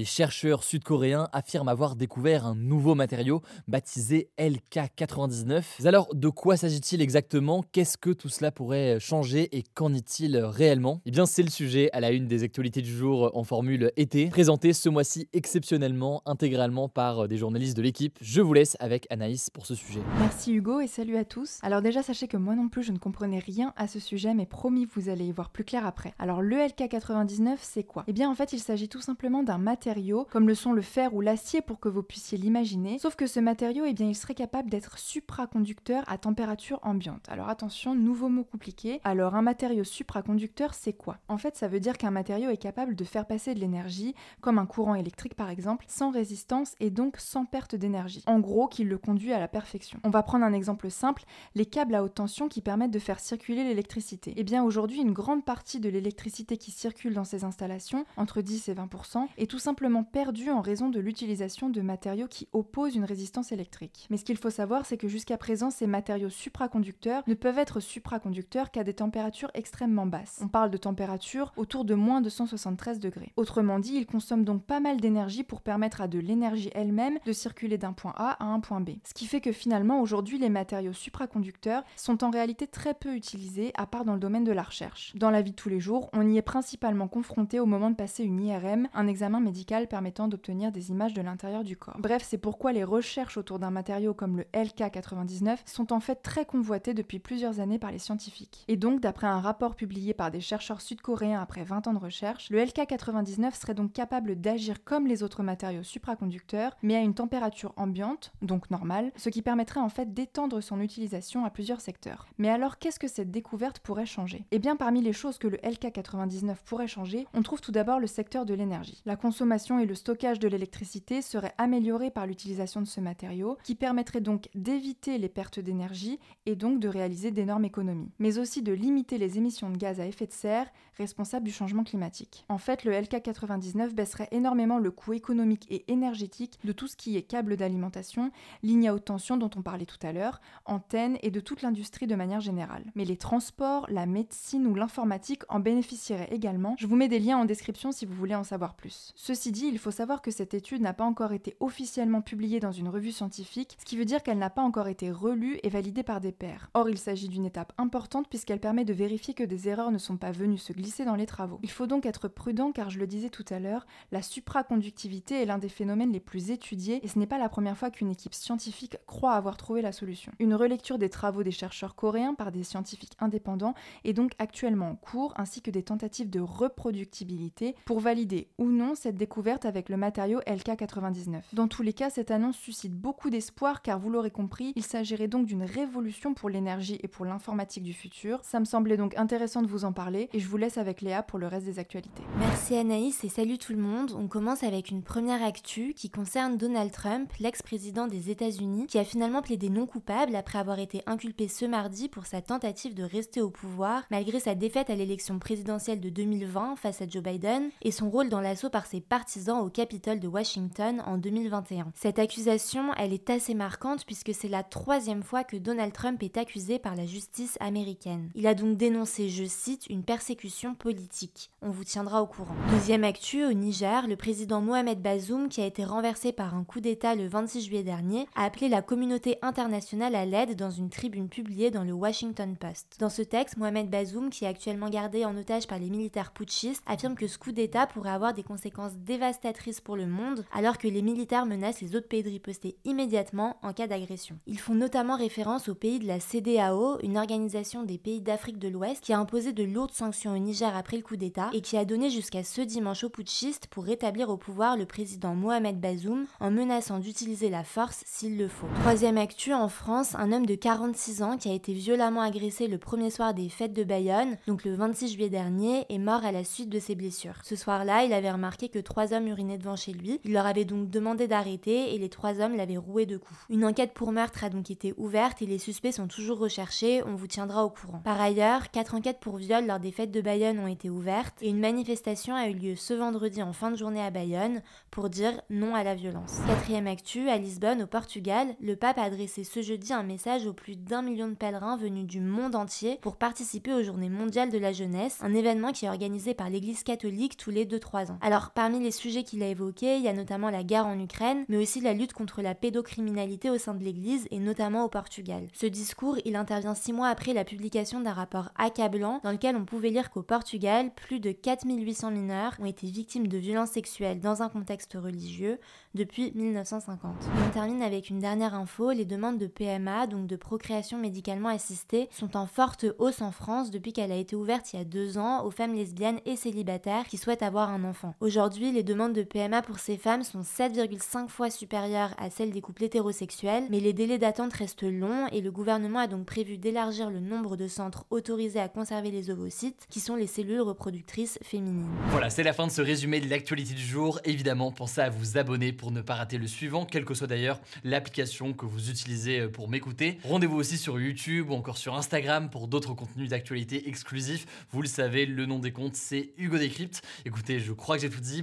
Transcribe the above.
Des chercheurs sud-coréens affirment avoir découvert un nouveau matériau baptisé LK99. Alors, de quoi s'agit-il exactement? Qu'est-ce que tout cela pourrait changer et qu'en est-il réellement? Eh bien, c'est le sujet à la une des actualités du jour en formule été, présenté ce mois-ci exceptionnellement, intégralement par des journalistes de l'équipe. Je vous laisse avec Anaïs pour ce sujet. Merci Hugo et salut à tous. Alors déjà, sachez que moi non plus, je ne comprenais rien à ce sujet, mais promis, vous allez y voir plus clair après. Alors, le LK99, c'est quoi? Eh bien, en fait, il s'agit tout simplement d'un matériau comme le sont le fer ou l'acier pour que vous puissiez l'imaginer, sauf que ce matériau, eh bien, il serait capable d'être supraconducteur à température ambiante. Alors attention, nouveau mot compliqué. Alors un matériau supraconducteur, c'est quoi? En fait, ça veut dire qu'un matériau est capable de faire passer de l'énergie, comme un courant électrique par exemple, sans résistance et donc sans perte d'énergie. En gros, qu'il le conduit à la perfection. On va prendre un exemple simple, les câbles à haute tension qui permettent de faire circuler l'électricité. Eh bien aujourd'hui, une grande partie de l'électricité qui circule dans ces installations, entre 10 et 20%, est tout simplement perdu en raison de l'utilisation de matériaux qui opposent une résistance électrique. Mais ce qu'il faut savoir, c'est que jusqu'à présent, ces matériaux supraconducteurs ne peuvent être supraconducteurs qu'à des températures extrêmement basses. On parle de températures autour de moins de 173 degrés. Autrement dit, ils consomment donc pas mal d'énergie pour permettre à de l'énergie elle-même de circuler d'un point A à un point B. Ce qui fait que finalement, aujourd'hui, les matériaux supraconducteurs sont en réalité très peu utilisés, à part dans le domaine de la recherche. Dans la vie de tous les jours, on y est principalement confronté au moment de passer une IRM, un examen médical permettant d'obtenir des images de l'intérieur du corps. Bref, c'est pourquoi les recherches autour d'un matériau comme le LK99 sont en fait très convoitées depuis plusieurs années par les scientifiques. Et donc, d'après un rapport publié par des chercheurs sud-coréens après 20 ans de recherche, le LK99 serait donc capable d'agir comme les autres matériaux supraconducteurs, mais à une température ambiante, donc normale, ce qui permettrait en fait d'étendre son utilisation à plusieurs secteurs. Mais alors, qu'est-ce que cette découverte pourrait changer? Eh bien, parmi les choses que le LK99 pourrait changer, on trouve tout d'abord le secteur de l'énergie. La consommation et le stockage de l'électricité seraient améliorés par l'utilisation de ce matériau, qui permettrait donc d'éviter les pertes d'énergie et donc de réaliser d'énormes économies, mais aussi de limiter les émissions de gaz à effet de serre responsables du changement climatique. En fait, le LK99 baisserait énormément le coût économique et énergétique de tout ce qui est câble d'alimentation, ligne à haute tension dont on parlait tout à l'heure, antennes et de toute l'industrie de manière générale. Mais les transports, la médecine ou l'informatique en bénéficieraient également. Je vous mets des liens en description si vous voulez en savoir plus. Dit, il faut savoir que cette étude n'a pas encore été officiellement publiée dans une revue scientifique, ce qui veut dire qu'elle n'a pas encore été relue et validée par des pairs. Or, il s'agit d'une étape importante puisqu'elle permet de vérifier que des erreurs ne sont pas venues se glisser dans les travaux. Il faut donc être prudent car je le disais tout à l'heure, la supraconductivité est l'un des phénomènes les plus étudiés et ce n'est pas la première fois qu'une équipe scientifique croit avoir trouvé la solution. Une relecture des travaux des chercheurs coréens par des scientifiques indépendants est donc actuellement en cours ainsi que des tentatives de reproductibilité pour valider ou non cette découverte avec le matériau LK99. Dans tous les cas, cette annonce suscite beaucoup d'espoir car vous l'aurez compris, il s'agirait donc d'une révolution pour l'énergie et pour l'informatique du futur. Ça me semblait donc intéressant de vous en parler et je vous laisse avec Léa pour le reste des actualités. Merci Anaïs et salut tout le monde. On commence avec une première actu qui concerne Donald Trump, l'ex-président des États-Unis, qui a finalement plaidé non coupable après avoir été inculpé ce mardi pour sa tentative de rester au pouvoir malgré sa défaite à l'élection présidentielle de 2020 face à Joe Biden et son rôle dans l'assaut par ses partisans au Capitole de Washington en 2021. Cette accusation, elle est assez marquante puisque c'est la troisième fois que Donald Trump est accusé par la justice américaine. Il a donc dénoncé, je cite, une persécution politique. On vous tiendra au courant. Deuxième actu, au Niger, le président Mohamed Bazoum, qui a été renversé par un coup d'État le 26 juillet dernier, a appelé la communauté internationale à l'aide dans une tribune publiée dans le Washington Post. Dans ce texte, Mohamed Bazoum, qui est actuellement gardé en otage par les militaires putschistes, affirme que ce coup d'État pourrait avoir des conséquences dévastatrice pour le monde, alors que les militaires menacent les autres pays de riposter immédiatement en cas d'agression. Ils font notamment référence au pays de la CDAO, une organisation des pays d'Afrique de l'Ouest qui a imposé de lourdes sanctions au Niger après le coup d'État et qui a donné jusqu'à ce dimanche aux putschistes pour rétablir au pouvoir le président Mohamed Bazoum en menaçant d'utiliser la force s'il le faut. Troisième actu, en France, un homme de 46 ans qui a été violemment agressé le premier soir des fêtes de Bayonne, donc le 26 juillet dernier, est mort à la suite de ses blessures. Ce soir-là, il avait remarqué que trois hommes urinaient devant chez lui. Il leur avait donc demandé d'arrêter et les trois hommes l'avaient roué de coups. Une enquête pour meurtre a donc été ouverte et les suspects sont toujours recherchés. On vous tiendra au courant. Par ailleurs, quatre enquêtes pour viol lors des fêtes de Bayonne ont été ouvertes et une manifestation a eu lieu ce vendredi en fin de journée à Bayonne pour dire non à la violence. Quatrième actu, à Lisbonne, au Portugal, le pape a adressé ce jeudi un message aux plus d'un million de pèlerins venus du monde entier pour participer aux Journées mondiales de la jeunesse, un événement qui est organisé par l'Église catholique tous les 2-3 ans. Alors, parmi les sujets qu'il a évoqués, il y a notamment la guerre en Ukraine, mais aussi la lutte contre la pédocriminalité au sein de l'Église et notamment au Portugal. Ce discours, il intervient six mois après la publication d'un rapport accablant dans lequel on pouvait lire qu'au Portugal, plus de 4800 mineurs ont été victimes de violences sexuelles dans un contexte religieux depuis 1950. On termine avec une dernière info, les demandes de PMA, donc de procréation médicalement assistée, sont en forte hausse en France depuis qu'elle a été ouverte il y a deux ans aux femmes lesbiennes et célibataires qui souhaitent avoir un enfant. Aujourd'hui, les demandes de PMA pour ces femmes sont 7,5 fois supérieures à celles des couples hétérosexuels, mais les délais d'attente restent longs et le gouvernement a donc prévu d'élargir le nombre de centres autorisés à conserver les ovocytes, qui sont les cellules reproductrices féminines. Voilà, c'est la fin de ce résumé de l'actualité du jour. Évidemment, pensez à vous abonner pour ne pas rater le suivant, quelle que soit d'ailleurs l'application que vous utilisez euh, pour m'écouter. Rendez-vous aussi sur YouTube ou encore sur Instagram pour d'autres contenus d'actualité exclusifs. Vous le savez, le nom des comptes, c'est Hugo Décrypte. Écoutez, je crois que j'ai tout dit.